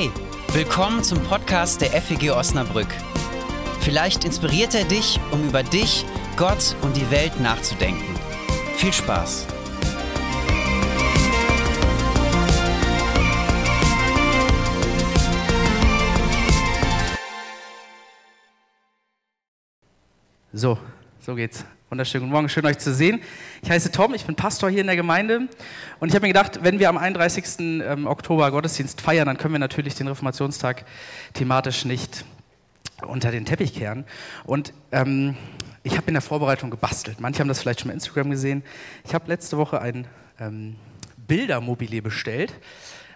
Hey, willkommen zum Podcast der FEG Osnabrück. Vielleicht inspiriert er dich, um über dich, Gott und die Welt nachzudenken. Viel Spaß! So, so geht's. Wunderschönen guten Morgen, schön euch zu sehen. Ich heiße Tom, ich bin Pastor hier in der Gemeinde und ich habe mir gedacht, wenn wir am 31. Ähm, Oktober Gottesdienst feiern, dann können wir natürlich den Reformationstag thematisch nicht unter den Teppich kehren. Und ähm, ich habe in der Vorbereitung gebastelt. Manche haben das vielleicht schon bei Instagram gesehen. Ich habe letzte Woche ein ähm, Bildermobile bestellt,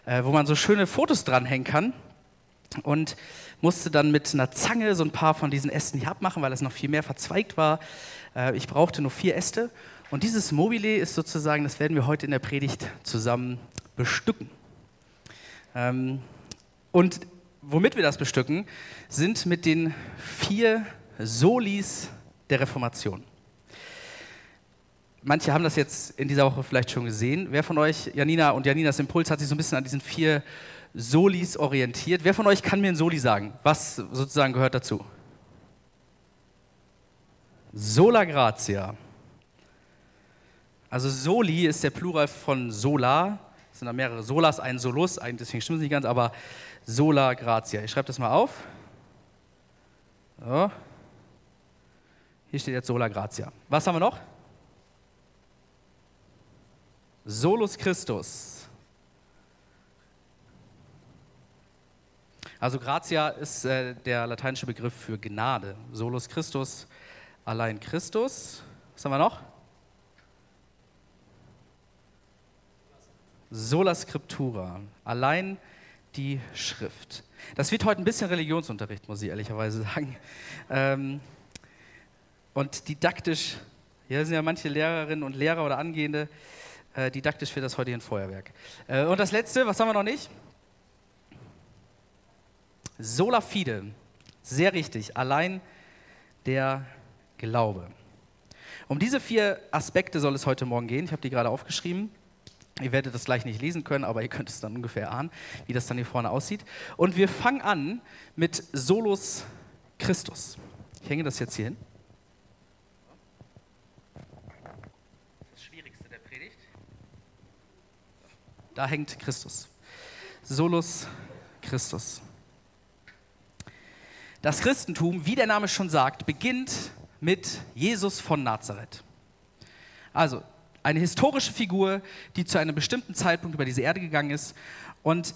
äh, wo man so schöne Fotos dranhängen kann. Und musste dann mit einer Zange so ein paar von diesen Ästen hier abmachen, weil es noch viel mehr verzweigt war. Äh, ich brauchte nur vier Äste. Und dieses Mobile ist sozusagen, das werden wir heute in der Predigt zusammen bestücken. Ähm, und womit wir das bestücken, sind mit den vier Solis der Reformation. Manche haben das jetzt in dieser Woche vielleicht schon gesehen. Wer von euch, Janina und Janinas Impuls, hat sich so ein bisschen an diesen vier Solis orientiert? Wer von euch kann mir ein Soli sagen? Was sozusagen gehört dazu? Sola gratia. Also Soli ist der Plural von Sola. Es sind da mehrere Solas, ein Solus, deswegen stimmt es nicht ganz, aber Sola gratia. Ich schreibe das mal auf. So. Hier steht jetzt Sola gratia. Was haben wir noch? Solus Christus. Also gratia ist äh, der lateinische Begriff für Gnade. Solus Christus allein Christus. Was haben wir noch? Sola Scriptura, allein die Schrift. Das wird heute ein bisschen Religionsunterricht, muss ich ehrlicherweise sagen. Ähm, und didaktisch, hier sind ja manche Lehrerinnen und Lehrer oder Angehende, äh, didaktisch wird das heute ein Feuerwerk. Äh, und das letzte, was haben wir noch nicht? Sola fide, sehr richtig, allein der Glaube. Um diese vier Aspekte soll es heute Morgen gehen. Ich habe die gerade aufgeschrieben. Ihr werdet das gleich nicht lesen können, aber ihr könnt es dann ungefähr ahnen, wie das dann hier vorne aussieht. Und wir fangen an mit Solus Christus. Ich hänge das jetzt hier hin. Das Schwierigste der Predigt. Da hängt Christus. Solus Christus. Das Christentum, wie der Name schon sagt, beginnt mit Jesus von Nazareth. Also eine historische Figur, die zu einem bestimmten Zeitpunkt über diese Erde gegangen ist und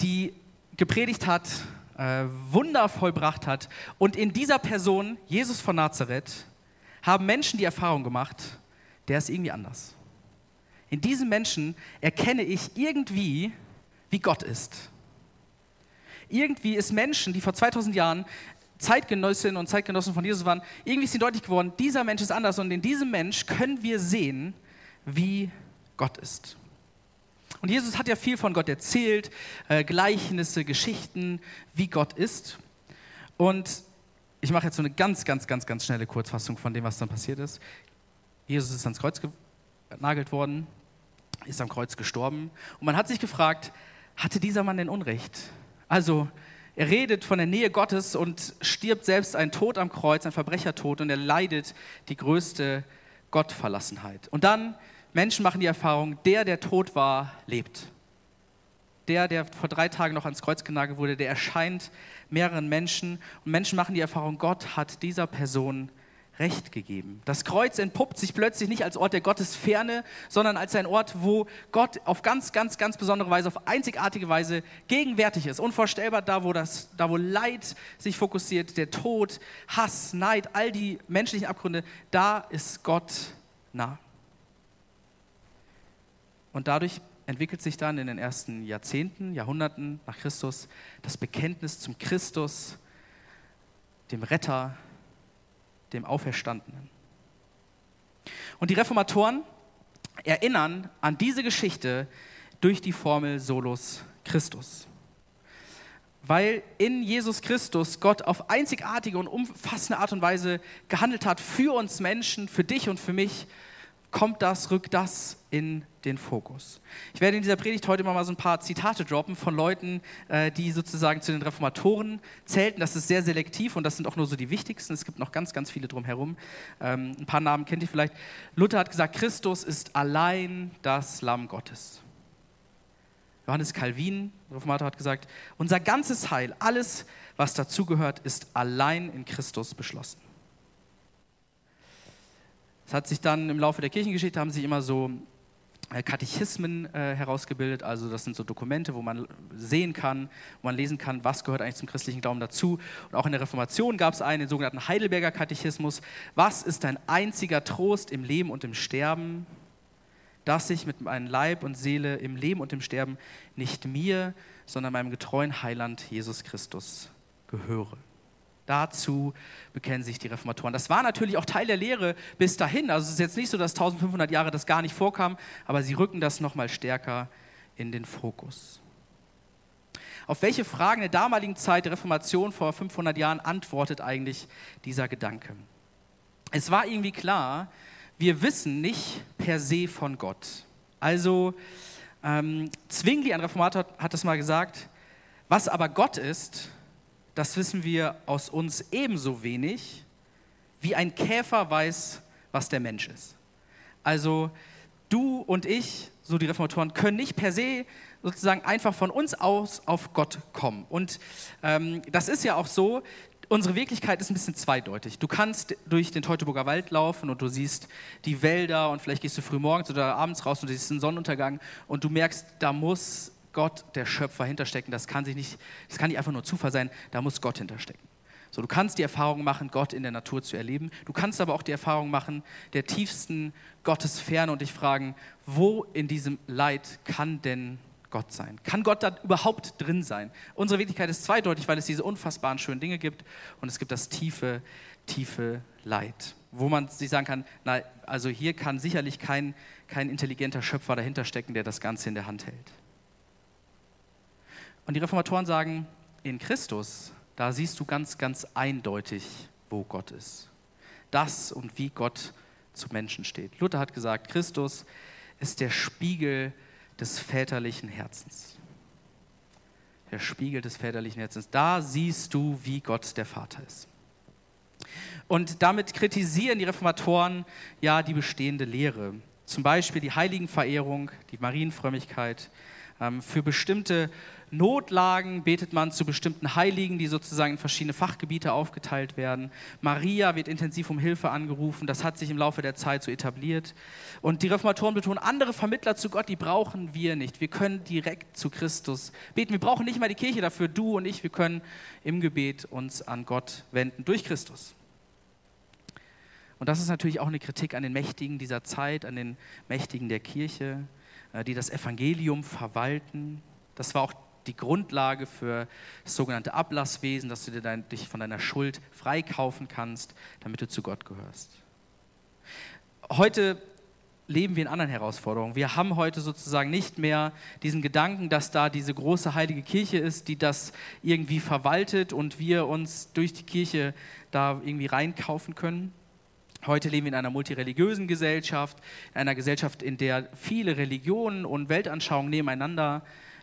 die gepredigt hat, äh, Wunder vollbracht hat. Und in dieser Person, Jesus von Nazareth, haben Menschen die Erfahrung gemacht, der ist irgendwie anders. In diesem Menschen erkenne ich irgendwie, wie Gott ist. Irgendwie ist Menschen, die vor 2000 Jahren Zeitgenössinnen und Zeitgenossen von Jesus waren, irgendwie ist ihnen deutlich geworden, dieser Mensch ist anders und in diesem Mensch können wir sehen, wie Gott ist. Und Jesus hat ja viel von Gott erzählt, äh, Gleichnisse, Geschichten, wie Gott ist. Und ich mache jetzt so eine ganz, ganz, ganz, ganz schnelle Kurzfassung von dem, was dann passiert ist. Jesus ist ans Kreuz genagelt worden, ist am Kreuz gestorben. Und man hat sich gefragt, hatte dieser Mann denn Unrecht? Also er redet von der Nähe Gottes und stirbt selbst einen Tod am Kreuz, ein Verbrechertod, und er leidet die größte Gottverlassenheit. Und dann, Menschen machen die Erfahrung, der, der tot war, lebt. Der, der vor drei Tagen noch ans Kreuz genagelt wurde, der erscheint mehreren Menschen. Und Menschen machen die Erfahrung, Gott hat dieser Person Recht gegeben. Das Kreuz entpuppt sich plötzlich nicht als Ort der Gottesferne, sondern als ein Ort, wo Gott auf ganz, ganz, ganz besondere Weise, auf einzigartige Weise gegenwärtig ist. Unvorstellbar, da wo, das, da wo Leid sich fokussiert, der Tod, Hass, Neid, all die menschlichen Abgründe, da ist Gott nah. Und dadurch entwickelt sich dann in den ersten Jahrzehnten, Jahrhunderten nach Christus das Bekenntnis zum Christus, dem Retter, dem Auferstandenen. Und die Reformatoren erinnern an diese Geschichte durch die Formel Solus Christus. Weil in Jesus Christus Gott auf einzigartige und umfassende Art und Weise gehandelt hat für uns Menschen, für dich und für mich, kommt das, rückt das in den Fokus. Ich werde in dieser Predigt heute mal so ein paar Zitate droppen von Leuten, äh, die sozusagen zu den Reformatoren zählten. Das ist sehr selektiv und das sind auch nur so die wichtigsten. Es gibt noch ganz, ganz viele drumherum. Ähm, ein paar Namen kennt ihr vielleicht. Luther hat gesagt, Christus ist allein das Lamm Gottes. Johannes Calvin, Reformator, hat gesagt, unser ganzes Heil, alles, was dazugehört, ist allein in Christus beschlossen. Es hat sich dann im Laufe der Kirchengeschichte haben sich immer so Katechismen äh, herausgebildet. Also das sind so Dokumente, wo man sehen kann, wo man lesen kann, was gehört eigentlich zum christlichen Glauben dazu. Und auch in der Reformation gab es einen, den sogenannten Heidelberger Katechismus. Was ist dein einziger Trost im Leben und im Sterben? Dass ich mit meinem Leib und Seele im Leben und im Sterben nicht mir, sondern meinem getreuen Heiland Jesus Christus gehöre. Dazu bekennen sich die Reformatoren. Das war natürlich auch Teil der Lehre bis dahin. Also es ist jetzt nicht so, dass 1500 Jahre das gar nicht vorkam, aber sie rücken das nochmal stärker in den Fokus. Auf welche Fragen der damaligen Zeit der Reformation vor 500 Jahren antwortet eigentlich dieser Gedanke? Es war irgendwie klar, wir wissen nicht per se von Gott. Also ähm, Zwingli, ein Reformator, hat das mal gesagt, was aber Gott ist, das wissen wir aus uns ebenso wenig, wie ein Käfer weiß, was der Mensch ist. Also du und ich, so die Reformatoren, können nicht per se sozusagen einfach von uns aus auf Gott kommen. Und ähm, das ist ja auch so, unsere Wirklichkeit ist ein bisschen zweideutig. Du kannst durch den Teutoburger Wald laufen und du siehst die Wälder und vielleicht gehst du früh morgens oder abends raus und du siehst einen Sonnenuntergang und du merkst, da muss Gott, der Schöpfer, hinterstecken. Das kann, sich nicht, das kann nicht einfach nur Zufall sein, da muss Gott hinterstecken. So, du kannst die Erfahrung machen, Gott in der Natur zu erleben. Du kannst aber auch die Erfahrung machen, der tiefsten Gottesferne und dich fragen, wo in diesem Leid kann denn Gott sein? Kann Gott da überhaupt drin sein? Unsere Wirklichkeit ist zweideutig, weil es diese unfassbaren schönen Dinge gibt und es gibt das tiefe, tiefe Leid, wo man sich sagen kann, na, also hier kann sicherlich kein, kein intelligenter Schöpfer dahinter stecken, der das Ganze in der Hand hält. Und die Reformatoren sagen, in Christus, da siehst du ganz, ganz eindeutig, wo Gott ist. Das und wie Gott zu Menschen steht. Luther hat gesagt, Christus ist der Spiegel des väterlichen Herzens. Der Spiegel des väterlichen Herzens. Da siehst du, wie Gott der Vater ist. Und damit kritisieren die Reformatoren ja die bestehende Lehre. Zum Beispiel die Heiligenverehrung, die Marienfrömmigkeit, für bestimmte Notlagen betet man zu bestimmten Heiligen, die sozusagen in verschiedene Fachgebiete aufgeteilt werden. Maria wird intensiv um Hilfe angerufen. Das hat sich im Laufe der Zeit so etabliert. Und die Reformatoren betonen, andere Vermittler zu Gott, die brauchen wir nicht. Wir können direkt zu Christus beten. Wir brauchen nicht mal die Kirche dafür, du und ich. Wir können im Gebet uns an Gott wenden durch Christus. Und das ist natürlich auch eine Kritik an den Mächtigen dieser Zeit, an den Mächtigen der Kirche, die das Evangelium verwalten. Das war auch die Grundlage für das sogenannte Ablasswesen, dass du dein, dich von deiner Schuld freikaufen kannst, damit du zu Gott gehörst. Heute leben wir in anderen Herausforderungen. Wir haben heute sozusagen nicht mehr diesen Gedanken, dass da diese große heilige Kirche ist, die das irgendwie verwaltet und wir uns durch die Kirche da irgendwie reinkaufen können. Heute leben wir in einer multireligiösen Gesellschaft, in einer Gesellschaft, in der viele Religionen und Weltanschauungen nebeneinander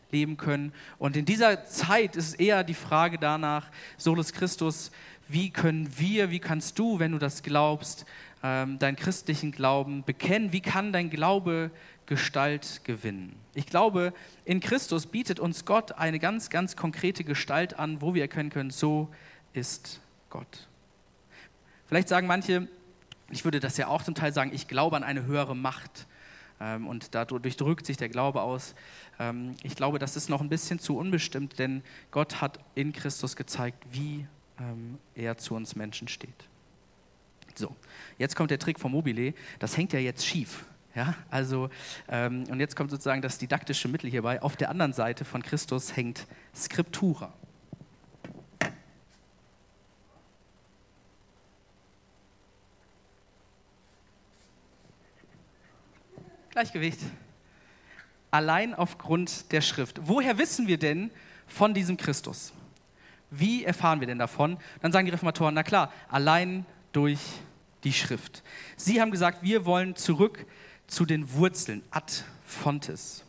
leben können. Und in dieser Zeit ist eher die Frage danach, Solus Christus, wie können wir, wie kannst du, wenn du das glaubst, ähm, deinen christlichen Glauben bekennen? Wie kann dein Glaube Gestalt gewinnen? Ich glaube, in Christus bietet uns Gott eine ganz, ganz konkrete Gestalt an, wo wir erkennen können, so ist Gott. Vielleicht sagen manche, ich würde das ja auch zum Teil sagen, ich glaube an eine höhere Macht. Ähm, und dadurch drückt sich der Glaube aus. Ähm, ich glaube, das ist noch ein bisschen zu unbestimmt, denn Gott hat in Christus gezeigt, wie ähm, er zu uns Menschen steht. So, jetzt kommt der Trick vom Mobile. Das hängt ja jetzt schief. Ja, also, ähm, und jetzt kommt sozusagen das didaktische Mittel hierbei. Auf der anderen Seite von Christus hängt Scriptura. Gleichgewicht allein aufgrund der Schrift. Woher wissen wir denn von diesem Christus? Wie erfahren wir denn davon? Dann sagen die Reformatoren, na klar, allein durch die Schrift. Sie haben gesagt, wir wollen zurück zu den Wurzeln, ad fontes.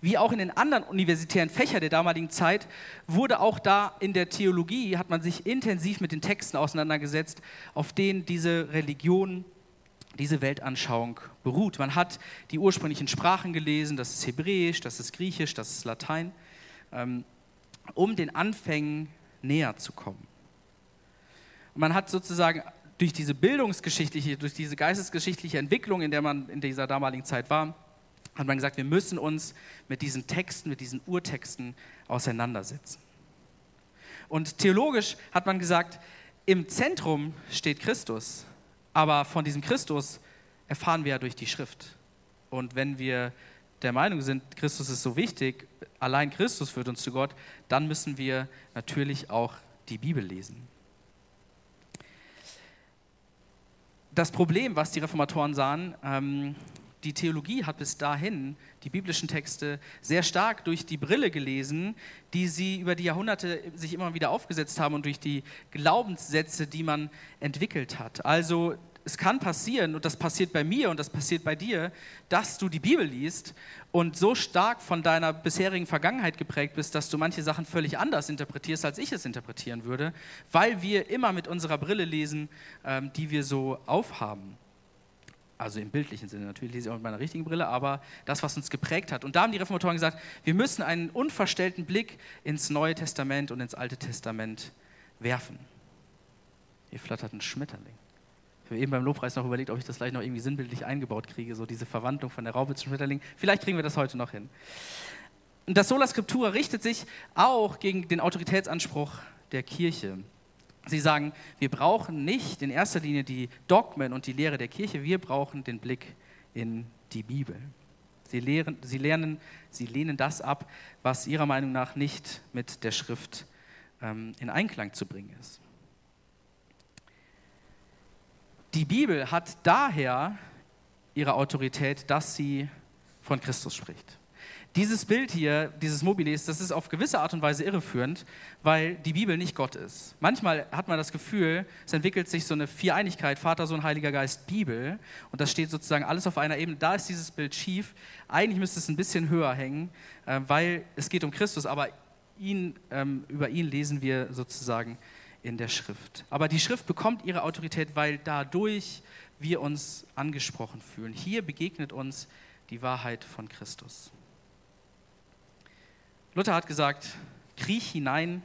Wie auch in den anderen universitären Fächern der damaligen Zeit wurde auch da in der Theologie, hat man sich intensiv mit den Texten auseinandergesetzt, auf denen diese Religion, diese Weltanschauung beruht. Man hat die ursprünglichen Sprachen gelesen, das ist Hebräisch, das ist Griechisch, das ist Latein, ähm, um den Anfängen näher zu kommen. Und man hat sozusagen durch diese bildungsgeschichtliche, durch diese geistesgeschichtliche Entwicklung, in der man in dieser damaligen Zeit war, hat man gesagt, wir müssen uns mit diesen Texten, mit diesen Urtexten auseinandersetzen. Und theologisch hat man gesagt, im Zentrum steht Christus, aber von diesem Christus erfahren wir ja durch die Schrift. Und wenn wir der Meinung sind, Christus ist so wichtig, allein Christus führt uns zu Gott, dann müssen wir natürlich auch die Bibel lesen. Das Problem, was die Reformatoren sahen, ähm, die Theologie hat bis dahin die biblischen Texte sehr stark durch die Brille gelesen, die sie über die Jahrhunderte sich immer wieder aufgesetzt haben und durch die Glaubenssätze, die man entwickelt hat. Also es kann passieren, und das passiert bei mir und das passiert bei dir, dass du die Bibel liest und so stark von deiner bisherigen Vergangenheit geprägt bist, dass du manche Sachen völlig anders interpretierst, als ich es interpretieren würde, weil wir immer mit unserer Brille lesen, ähm, die wir so aufhaben. Also im bildlichen Sinne, natürlich lese ich auch mit meiner richtigen Brille, aber das, was uns geprägt hat. Und da haben die Reformatoren gesagt, wir müssen einen unverstellten Blick ins Neue Testament und ins Alte Testament werfen. Hier flattert ein Schmetterling. Ich habe eben beim Lobpreis noch überlegt, ob ich das gleich noch irgendwie sinnbildlich eingebaut kriege, so diese Verwandlung von der Raupe zum Schmetterling. Vielleicht kriegen wir das heute noch hin. Und das Sola Scriptura richtet sich auch gegen den Autoritätsanspruch der Kirche. Sie sagen, wir brauchen nicht in erster Linie die Dogmen und die Lehre der Kirche, wir brauchen den Blick in die Bibel. Sie, lehren, sie, lernen, sie lehnen das ab, was ihrer Meinung nach nicht mit der Schrift ähm, in Einklang zu bringen ist. Die Bibel hat daher ihre Autorität, dass sie von Christus spricht. Dieses Bild hier, dieses Mobiles, das ist auf gewisse Art und Weise irreführend, weil die Bibel nicht Gott ist. Manchmal hat man das Gefühl, es entwickelt sich so eine Viereinigkeit, Vater, Sohn, Heiliger Geist, Bibel, und das steht sozusagen alles auf einer Ebene. Da ist dieses Bild schief. Eigentlich müsste es ein bisschen höher hängen, äh, weil es geht um Christus, aber ihn, ähm, über ihn lesen wir sozusagen in der Schrift. Aber die Schrift bekommt ihre Autorität, weil dadurch wir uns angesprochen fühlen. Hier begegnet uns die Wahrheit von Christus. Luther hat gesagt, kriech hinein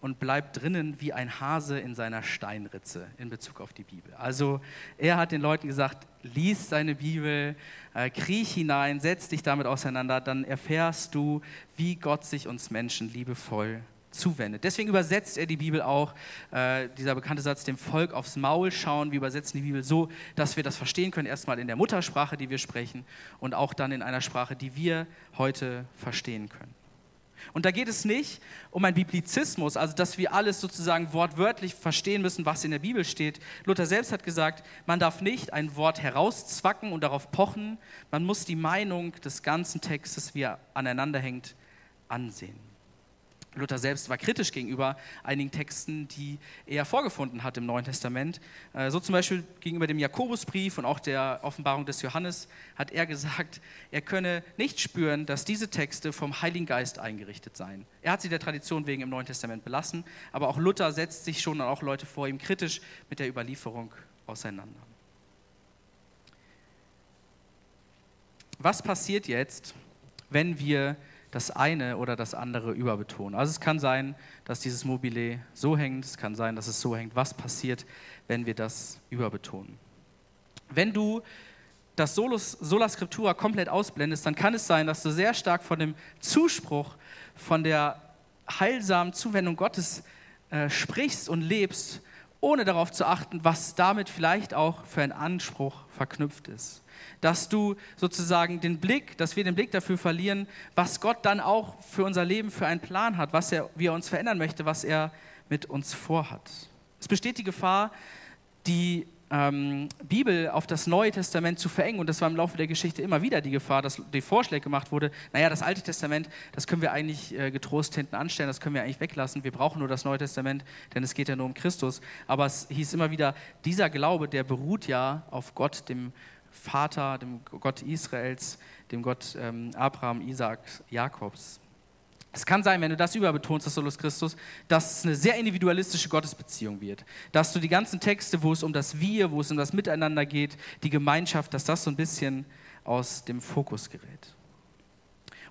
und bleib drinnen wie ein Hase in seiner Steinritze in Bezug auf die Bibel. Also er hat den Leuten gesagt, lies seine Bibel, äh, kriech hinein, setz dich damit auseinander, dann erfährst du, wie Gott sich uns Menschen liebevoll zuwendet. Deswegen übersetzt er die Bibel auch, äh, dieser bekannte Satz, dem Volk aufs Maul schauen. Wir übersetzen die Bibel so, dass wir das verstehen können, erstmal in der Muttersprache, die wir sprechen, und auch dann in einer Sprache, die wir heute verstehen können. Und da geht es nicht um einen Biblizismus, also dass wir alles sozusagen wortwörtlich verstehen müssen, was in der Bibel steht. Luther selbst hat gesagt, man darf nicht ein Wort herauszwacken und darauf pochen, man muss die Meinung des ganzen Textes, wie er aneinander hängt, ansehen. Luther selbst war kritisch gegenüber einigen Texten, die er vorgefunden hat im Neuen Testament. Äh, so zum Beispiel gegenüber dem Jakobusbrief und auch der Offenbarung des Johannes hat er gesagt, er könne nicht spüren, dass diese Texte vom Heiligen Geist eingerichtet seien. Er hat sie der Tradition wegen im Neuen Testament belassen, aber auch Luther setzt sich schon und auch Leute vor ihm kritisch mit der Überlieferung auseinander. Was passiert jetzt, wenn wir das eine oder das andere überbetonen. Also es kann sein, dass dieses Mobile so hängt, es kann sein, dass es so hängt. Was passiert, wenn wir das überbetonen? Wenn du das Solus, Sola Scriptura komplett ausblendest, dann kann es sein, dass du sehr stark von dem Zuspruch, von der heilsamen Zuwendung Gottes äh, sprichst und lebst, ohne darauf zu achten, was damit vielleicht auch für ein Anspruch verknüpft ist dass du sozusagen den Blick, dass wir den Blick dafür verlieren, was Gott dann auch für unser Leben für einen Plan hat, was er, wie er uns verändern möchte, was er mit uns vorhat. Es besteht die Gefahr, die ähm, Bibel auf das Neue Testament zu verengen. Und das war im Laufe der Geschichte immer wieder die Gefahr, dass die Vorschläge gemacht wurde, naja, das Alte Testament, das können wir eigentlich äh, getrost hinten anstellen, das können wir eigentlich weglassen. Wir brauchen nur das Neue Testament, denn es geht ja nur um Christus. Aber es hieß immer wieder, dieser Glaube, der beruht ja auf Gott, dem Vater, dem Gott Israels, dem Gott ähm, Abraham, Isaac, Jakobs. Es kann sein, wenn du das überbetonst, das Solus Christus, dass es eine sehr individualistische Gottesbeziehung wird. Dass du die ganzen Texte, wo es um das Wir, wo es um das Miteinander geht, die Gemeinschaft, dass das so ein bisschen aus dem Fokus gerät.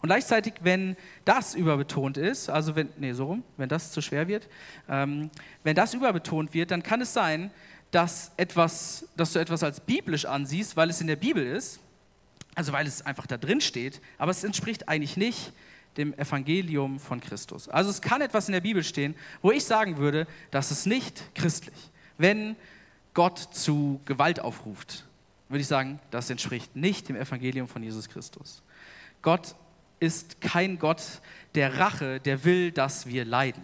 Und gleichzeitig, wenn das überbetont ist, also wenn, nee, so rum, wenn das zu schwer wird, ähm, wenn das überbetont wird, dann kann es sein, dass, etwas, dass du etwas als biblisch ansiehst, weil es in der Bibel ist, also weil es einfach da drin steht, aber es entspricht eigentlich nicht dem Evangelium von Christus. Also es kann etwas in der Bibel stehen, wo ich sagen würde, das ist nicht christlich. Wenn Gott zu Gewalt aufruft, würde ich sagen, das entspricht nicht dem Evangelium von Jesus Christus. Gott ist kein Gott der Rache, der will, dass wir leiden.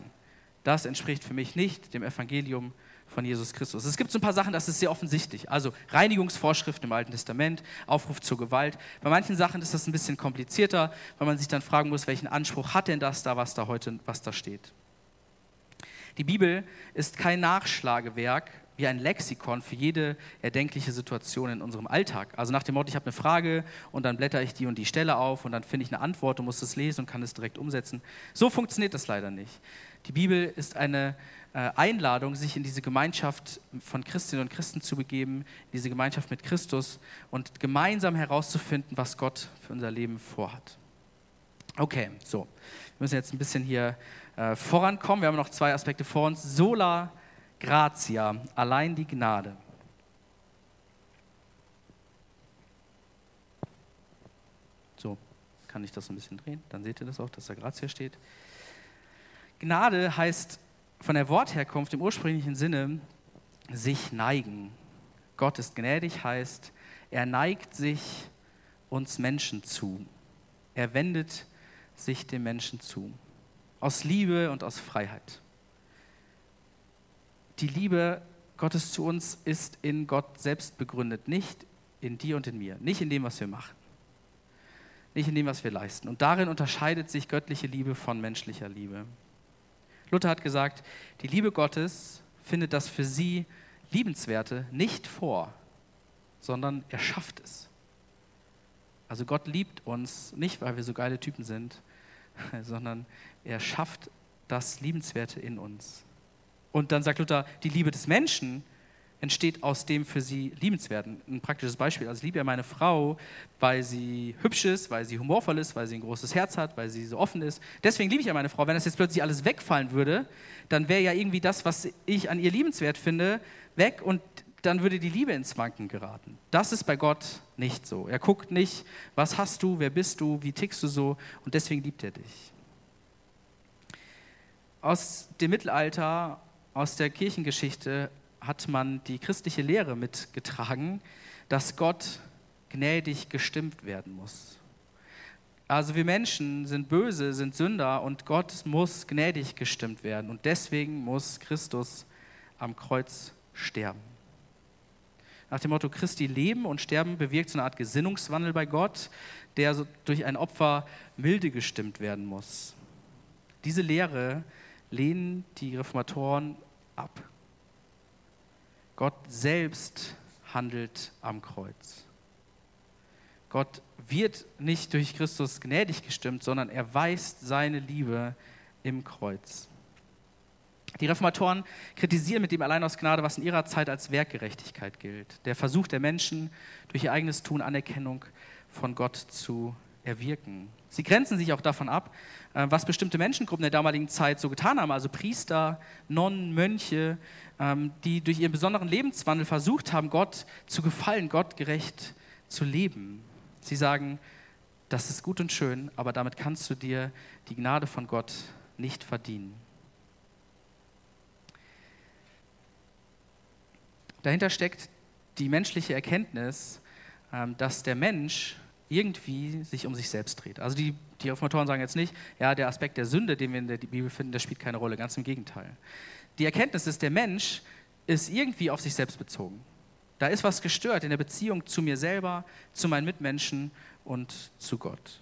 Das entspricht für mich nicht dem Evangelium von Jesus Christus. Es gibt so ein paar Sachen, das ist sehr offensichtlich. Also Reinigungsvorschriften im Alten Testament, Aufruf zur Gewalt. Bei manchen Sachen ist das ein bisschen komplizierter, weil man sich dann fragen muss, welchen Anspruch hat denn das da, was da heute, was da steht. Die Bibel ist kein Nachschlagewerk wie ein Lexikon für jede erdenkliche Situation in unserem Alltag. Also nach dem Motto, ich habe eine Frage und dann blätter ich die und die Stelle auf und dann finde ich eine Antwort und muss es lesen und kann es direkt umsetzen. So funktioniert das leider nicht. Die Bibel ist eine äh, Einladung, sich in diese Gemeinschaft von Christinnen und Christen zu begeben, in diese Gemeinschaft mit Christus und gemeinsam herauszufinden, was Gott für unser Leben vorhat. Okay, so. Wir müssen jetzt ein bisschen hier äh, vorankommen. Wir haben noch zwei Aspekte vor uns. Sola gratia, allein die Gnade. So, kann ich das ein bisschen drehen? Dann seht ihr das auch, dass da Gratia steht. Gnade heißt von der Wortherkunft im ursprünglichen Sinne sich neigen. Gott ist gnädig heißt, er neigt sich uns Menschen zu. Er wendet sich dem Menschen zu. Aus Liebe und aus Freiheit die Liebe Gottes zu uns ist in Gott selbst begründet, nicht in dir und in mir, nicht in dem, was wir machen, nicht in dem, was wir leisten. Und darin unterscheidet sich göttliche Liebe von menschlicher Liebe. Luther hat gesagt, die Liebe Gottes findet das für sie Liebenswerte nicht vor, sondern er schafft es. Also Gott liebt uns nicht, weil wir so geile Typen sind, sondern er schafft das Liebenswerte in uns. Und dann sagt Luther, die Liebe des Menschen entsteht aus dem für sie Liebenswerten. Ein praktisches Beispiel. Also ich liebe ja meine Frau, weil sie hübsch ist, weil sie humorvoll ist, weil sie ein großes Herz hat, weil sie so offen ist. Deswegen liebe ich ja meine Frau. Wenn das jetzt plötzlich alles wegfallen würde, dann wäre ja irgendwie das, was ich an ihr liebenswert finde, weg und dann würde die Liebe ins Wanken geraten. Das ist bei Gott nicht so. Er guckt nicht, was hast du, wer bist du, wie tickst du so und deswegen liebt er dich. Aus dem Mittelalter aus der Kirchengeschichte hat man die christliche Lehre mitgetragen, dass Gott gnädig gestimmt werden muss. Also wir Menschen sind böse, sind Sünder und Gott muss gnädig gestimmt werden. Und deswegen muss Christus am Kreuz sterben. Nach dem Motto Christi Leben und Sterben bewirkt so eine Art Gesinnungswandel bei Gott, der durch ein Opfer milde gestimmt werden muss. Diese Lehre lehnen die Reformatoren ab. Gott selbst handelt am Kreuz. Gott wird nicht durch Christus gnädig gestimmt, sondern er weist seine Liebe im Kreuz. Die Reformatoren kritisieren mit dem allein aus Gnade, was in ihrer Zeit als Werkgerechtigkeit gilt. Der Versuch der Menschen, durch ihr eigenes Tun Anerkennung von Gott zu erwirken. Sie grenzen sich auch davon ab, äh, was bestimmte Menschengruppen der damaligen Zeit so getan haben, also Priester, Nonnen, Mönche, ähm, die durch ihren besonderen Lebenswandel versucht haben, Gott zu gefallen, Gott gerecht zu leben. Sie sagen, das ist gut und schön, aber damit kannst du dir die Gnade von Gott nicht verdienen. Dahinter steckt die menschliche Erkenntnis, ähm, dass der Mensch irgendwie sich um sich selbst dreht. Also die, die Reformatoren sagen jetzt nicht, ja, der Aspekt der Sünde, den wir in der Bibel finden, der spielt keine Rolle, ganz im Gegenteil. Die Erkenntnis ist, der Mensch ist irgendwie auf sich selbst bezogen. Da ist was gestört in der Beziehung zu mir selber, zu meinen Mitmenschen und zu Gott.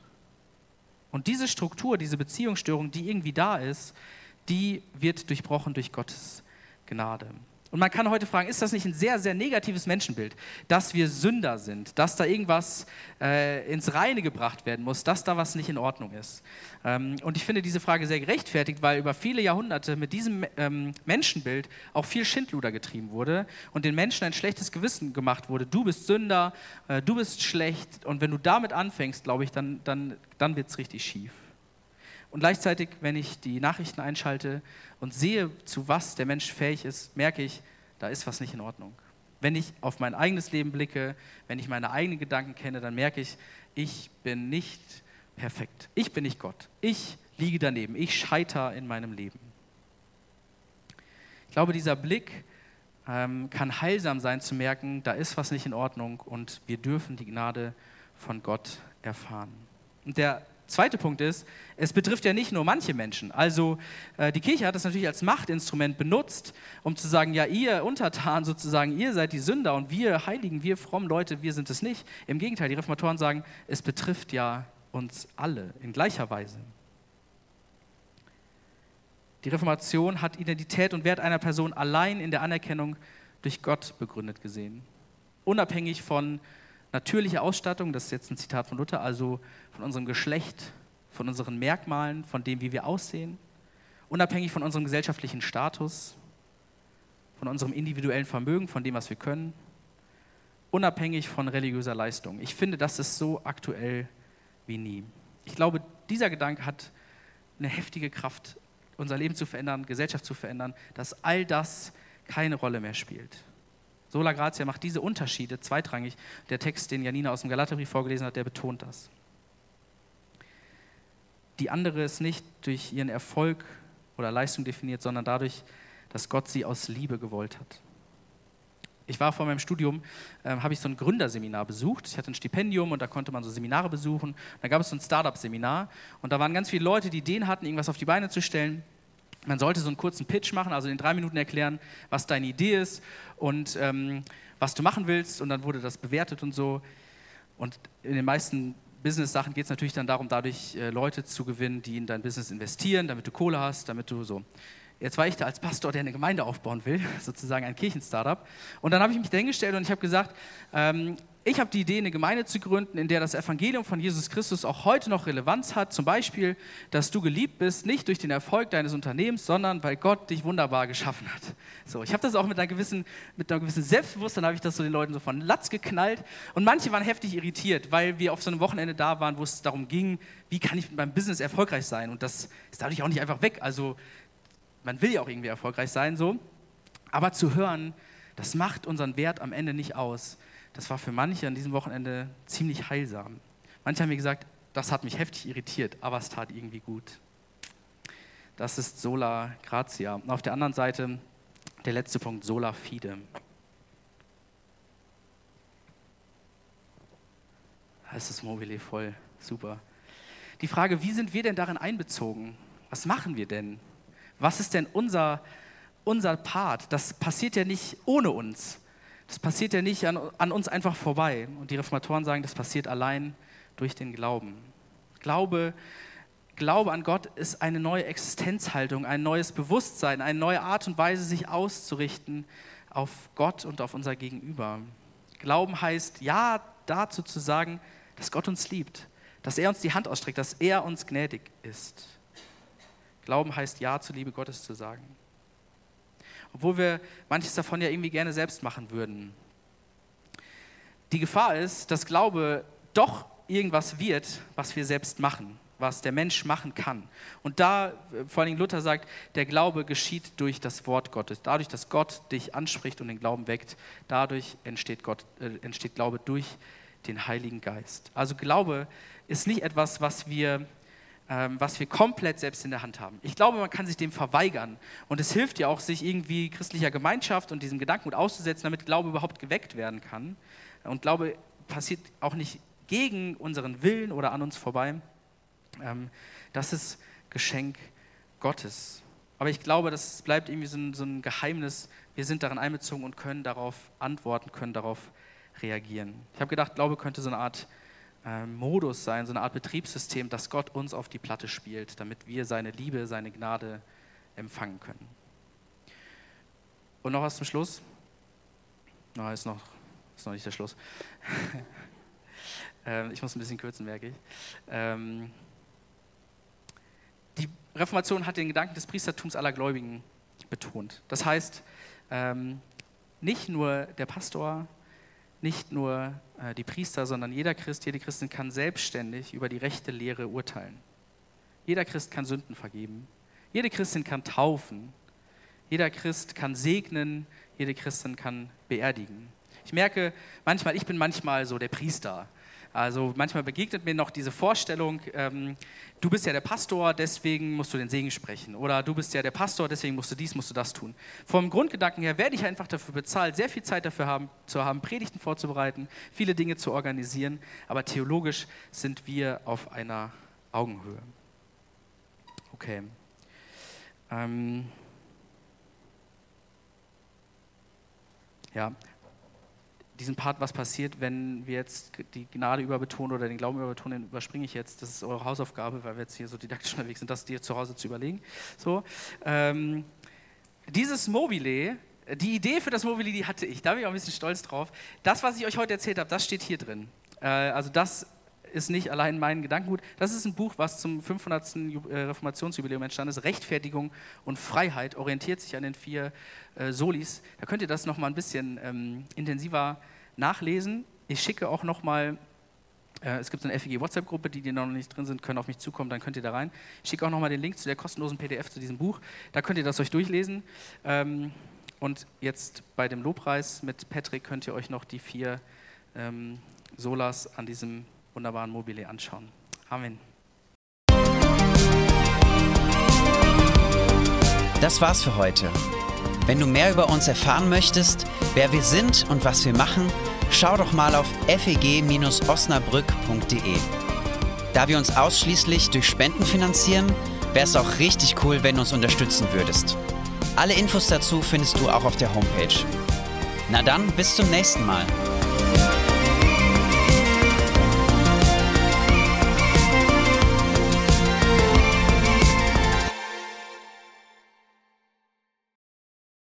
Und diese Struktur, diese Beziehungsstörung, die irgendwie da ist, die wird durchbrochen durch Gottes Gnade. Und man kann heute fragen, ist das nicht ein sehr, sehr negatives Menschenbild, dass wir Sünder sind, dass da irgendwas äh, ins Reine gebracht werden muss, dass da was nicht in Ordnung ist? Ähm, und ich finde diese Frage sehr gerechtfertigt, weil über viele Jahrhunderte mit diesem ähm, Menschenbild auch viel Schindluder getrieben wurde und den Menschen ein schlechtes Gewissen gemacht wurde. Du bist Sünder, äh, du bist schlecht und wenn du damit anfängst, glaube ich, dann, dann, dann wird es richtig schief. Und gleichzeitig, wenn ich die Nachrichten einschalte und sehe, zu was der Mensch fähig ist, merke ich, da ist was nicht in Ordnung. Wenn ich auf mein eigenes Leben blicke, wenn ich meine eigenen Gedanken kenne, dann merke ich, ich bin nicht perfekt. Ich bin nicht Gott. Ich liege daneben. Ich scheitere in meinem Leben. Ich glaube, dieser Blick ähm, kann heilsam sein zu merken, da ist was nicht in Ordnung und wir dürfen die Gnade von Gott erfahren. Und der zweite Punkt ist, es betrifft ja nicht nur manche Menschen. Also äh, die Kirche hat das natürlich als Machtinstrument benutzt, um zu sagen, ja, ihr Untertan sozusagen, ihr seid die Sünder und wir Heiligen, wir frommen Leute, wir sind es nicht. Im Gegenteil, die Reformatoren sagen, es betrifft ja uns alle in gleicher Weise. Die Reformation hat Identität und Wert einer Person allein in der Anerkennung durch Gott begründet gesehen. Unabhängig von natürlicher Ausstattung, das ist jetzt ein Zitat von Luther, also von unserem Geschlecht, von unseren Merkmalen, von dem, wie wir aussehen, unabhängig von unserem gesellschaftlichen Status, von unserem individuellen Vermögen, von dem, was wir können, unabhängig von religiöser Leistung. Ich finde, das ist so aktuell wie nie. Ich glaube, dieser Gedanke hat eine heftige Kraft, unser Leben zu verändern, Gesellschaft zu verändern, dass all das keine Rolle mehr spielt. Sola Gratia macht diese Unterschiede zweitrangig. Der Text, den Janina aus dem Galaterbrief vorgelesen hat, der betont das. Die andere ist nicht durch ihren Erfolg oder Leistung definiert, sondern dadurch, dass Gott sie aus Liebe gewollt hat. Ich war vor meinem Studium, äh, habe ich so ein Gründerseminar besucht. Ich hatte ein Stipendium und da konnte man so Seminare besuchen. Da gab es so ein Startup-Seminar und da waren ganz viele Leute, die Ideen hatten, irgendwas auf die Beine zu stellen. Man sollte so einen kurzen Pitch machen, also in drei Minuten erklären, was deine Idee ist und ähm, was du machen willst. Und dann wurde das bewertet und so. Und in den meisten Business-Sachen geht es natürlich dann darum, dadurch äh, Leute zu gewinnen, die in dein Business investieren, damit du Kohle hast, damit du so. Jetzt war ich da als Pastor, der eine Gemeinde aufbauen will, sozusagen ein Kirchenstartup. Und dann habe ich mich dahingestellt und ich habe gesagt, ähm, ich habe die Idee, eine Gemeinde zu gründen, in der das Evangelium von Jesus Christus auch heute noch Relevanz hat. Zum Beispiel, dass du geliebt bist, nicht durch den Erfolg deines Unternehmens, sondern weil Gott dich wunderbar geschaffen hat. So, ich habe das auch mit einer gewissen, mit einem gewissen Selbstbewusstsein, habe ich das so den Leuten so von Latz geknallt. Und manche waren heftig irritiert, weil wir auf so einem Wochenende da waren, wo es darum ging, wie kann ich mit meinem Business erfolgreich sein. Und das ist dadurch auch nicht einfach weg. Also, man will ja auch irgendwie erfolgreich sein, so. Aber zu hören, das macht unseren Wert am Ende nicht aus das war für manche an diesem Wochenende ziemlich heilsam. Manche haben mir gesagt, das hat mich heftig irritiert, aber es tat irgendwie gut. Das ist sola gratia. Und auf der anderen Seite der letzte Punkt, sola fide. Da ist das Mobile voll. Super. Die Frage, wie sind wir denn darin einbezogen? Was machen wir denn? Was ist denn unser, unser Part? Das passiert ja nicht ohne uns. Das passiert ja nicht an, an uns einfach vorbei. Und die Reformatoren sagen, das passiert allein durch den Glauben. Glaube, Glaube an Gott ist eine neue Existenzhaltung, ein neues Bewusstsein, eine neue Art und Weise, sich auszurichten auf Gott und auf unser Gegenüber. Glauben heißt, ja dazu zu sagen, dass Gott uns liebt, dass er uns die Hand ausstreckt, dass er uns gnädig ist. Glauben heißt, ja zur Liebe Gottes zu sagen obwohl wir manches davon ja irgendwie gerne selbst machen würden. Die Gefahr ist, dass Glaube doch irgendwas wird, was wir selbst machen, was der Mensch machen kann. Und da, vor allem Luther sagt, der Glaube geschieht durch das Wort Gottes. Dadurch, dass Gott dich anspricht und den Glauben weckt, dadurch entsteht, Gott, äh, entsteht Glaube durch den Heiligen Geist. Also Glaube ist nicht etwas, was wir was wir komplett selbst in der Hand haben. Ich glaube, man kann sich dem verweigern. Und es hilft ja auch, sich irgendwie christlicher Gemeinschaft und diesem Gedankengut auszusetzen, damit Glaube überhaupt geweckt werden kann. Und Glaube passiert auch nicht gegen unseren Willen oder an uns vorbei. Ähm, das ist Geschenk Gottes. Aber ich glaube, das bleibt irgendwie so ein, so ein Geheimnis. Wir sind darin einbezogen und können darauf antworten, können darauf reagieren. Ich habe gedacht, Glaube könnte so eine Art äh, Modus sein, so eine Art Betriebssystem, das Gott uns auf die Platte spielt, damit wir seine Liebe, seine Gnade empfangen können. Und noch was zum Schluss. No, ist, noch, ist noch nicht der Schluss. ähm, ich muss ein bisschen kürzen, merke ich. Ähm, die Reformation hat den Gedanken des Priestertums aller Gläubigen betont. Das heißt, ähm, nicht nur der Pastor, nicht nur äh, die Priester, sondern jeder Christ, jede Christin kann selbstständig über die rechte Lehre urteilen. Jeder Christ kann Sünden vergeben. Jede Christin kann taufen. Jeder Christ kann segnen. Jede Christin kann beerdigen. Ich merke manchmal, ich bin manchmal so der Priester. Also manchmal begegnet mir noch diese Vorstellung, ähm, du bist ja der Pastor, deswegen musst du den Segen sprechen. Oder du bist ja der Pastor, deswegen musst du dies, musst du das tun. Vom Grundgedanken her werde ich einfach dafür bezahlt, sehr viel Zeit dafür haben, zu haben, Predigten vorzubereiten, viele Dinge zu organisieren. Aber theologisch sind wir auf einer Augenhöhe. Okay. Ähm ja, diesen Part, was passiert, wenn wir jetzt die Gnade überbetonen oder den Glauben überbetonen, den überspringe ich jetzt. Das ist eure Hausaufgabe, weil wir jetzt hier so didaktisch unterwegs sind, das dir zu Hause zu überlegen. So, ähm, dieses Mobile, die Idee für das Mobile, die hatte ich. Da bin ich auch ein bisschen stolz drauf. Das, was ich euch heute erzählt habe, das steht hier drin. Äh, also das ist nicht allein mein Gedankengut. Das ist ein Buch, was zum 500. Äh, Reformationsjubiläum entstanden ist. Rechtfertigung und Freiheit orientiert sich an den vier äh, Solis. Da könnt ihr das noch mal ein bisschen ähm, intensiver nachlesen. Ich schicke auch noch mal äh, es gibt so eine FEG WhatsApp-Gruppe, die, die noch nicht drin sind, können auf mich zukommen, dann könnt ihr da rein. Ich schicke auch noch mal den Link zu der kostenlosen PDF zu diesem Buch. Da könnt ihr das euch durchlesen. Ähm, und jetzt bei dem Lobpreis mit Patrick könnt ihr euch noch die vier ähm, Solas an diesem wunderbaren Mobile anschauen. Amen. Das war's für heute. Wenn du mehr über uns erfahren möchtest, wer wir sind und was wir machen, schau doch mal auf feg-osnabrück.de. Da wir uns ausschließlich durch Spenden finanzieren, wäre es auch richtig cool, wenn du uns unterstützen würdest. Alle Infos dazu findest du auch auf der Homepage. Na dann, bis zum nächsten Mal.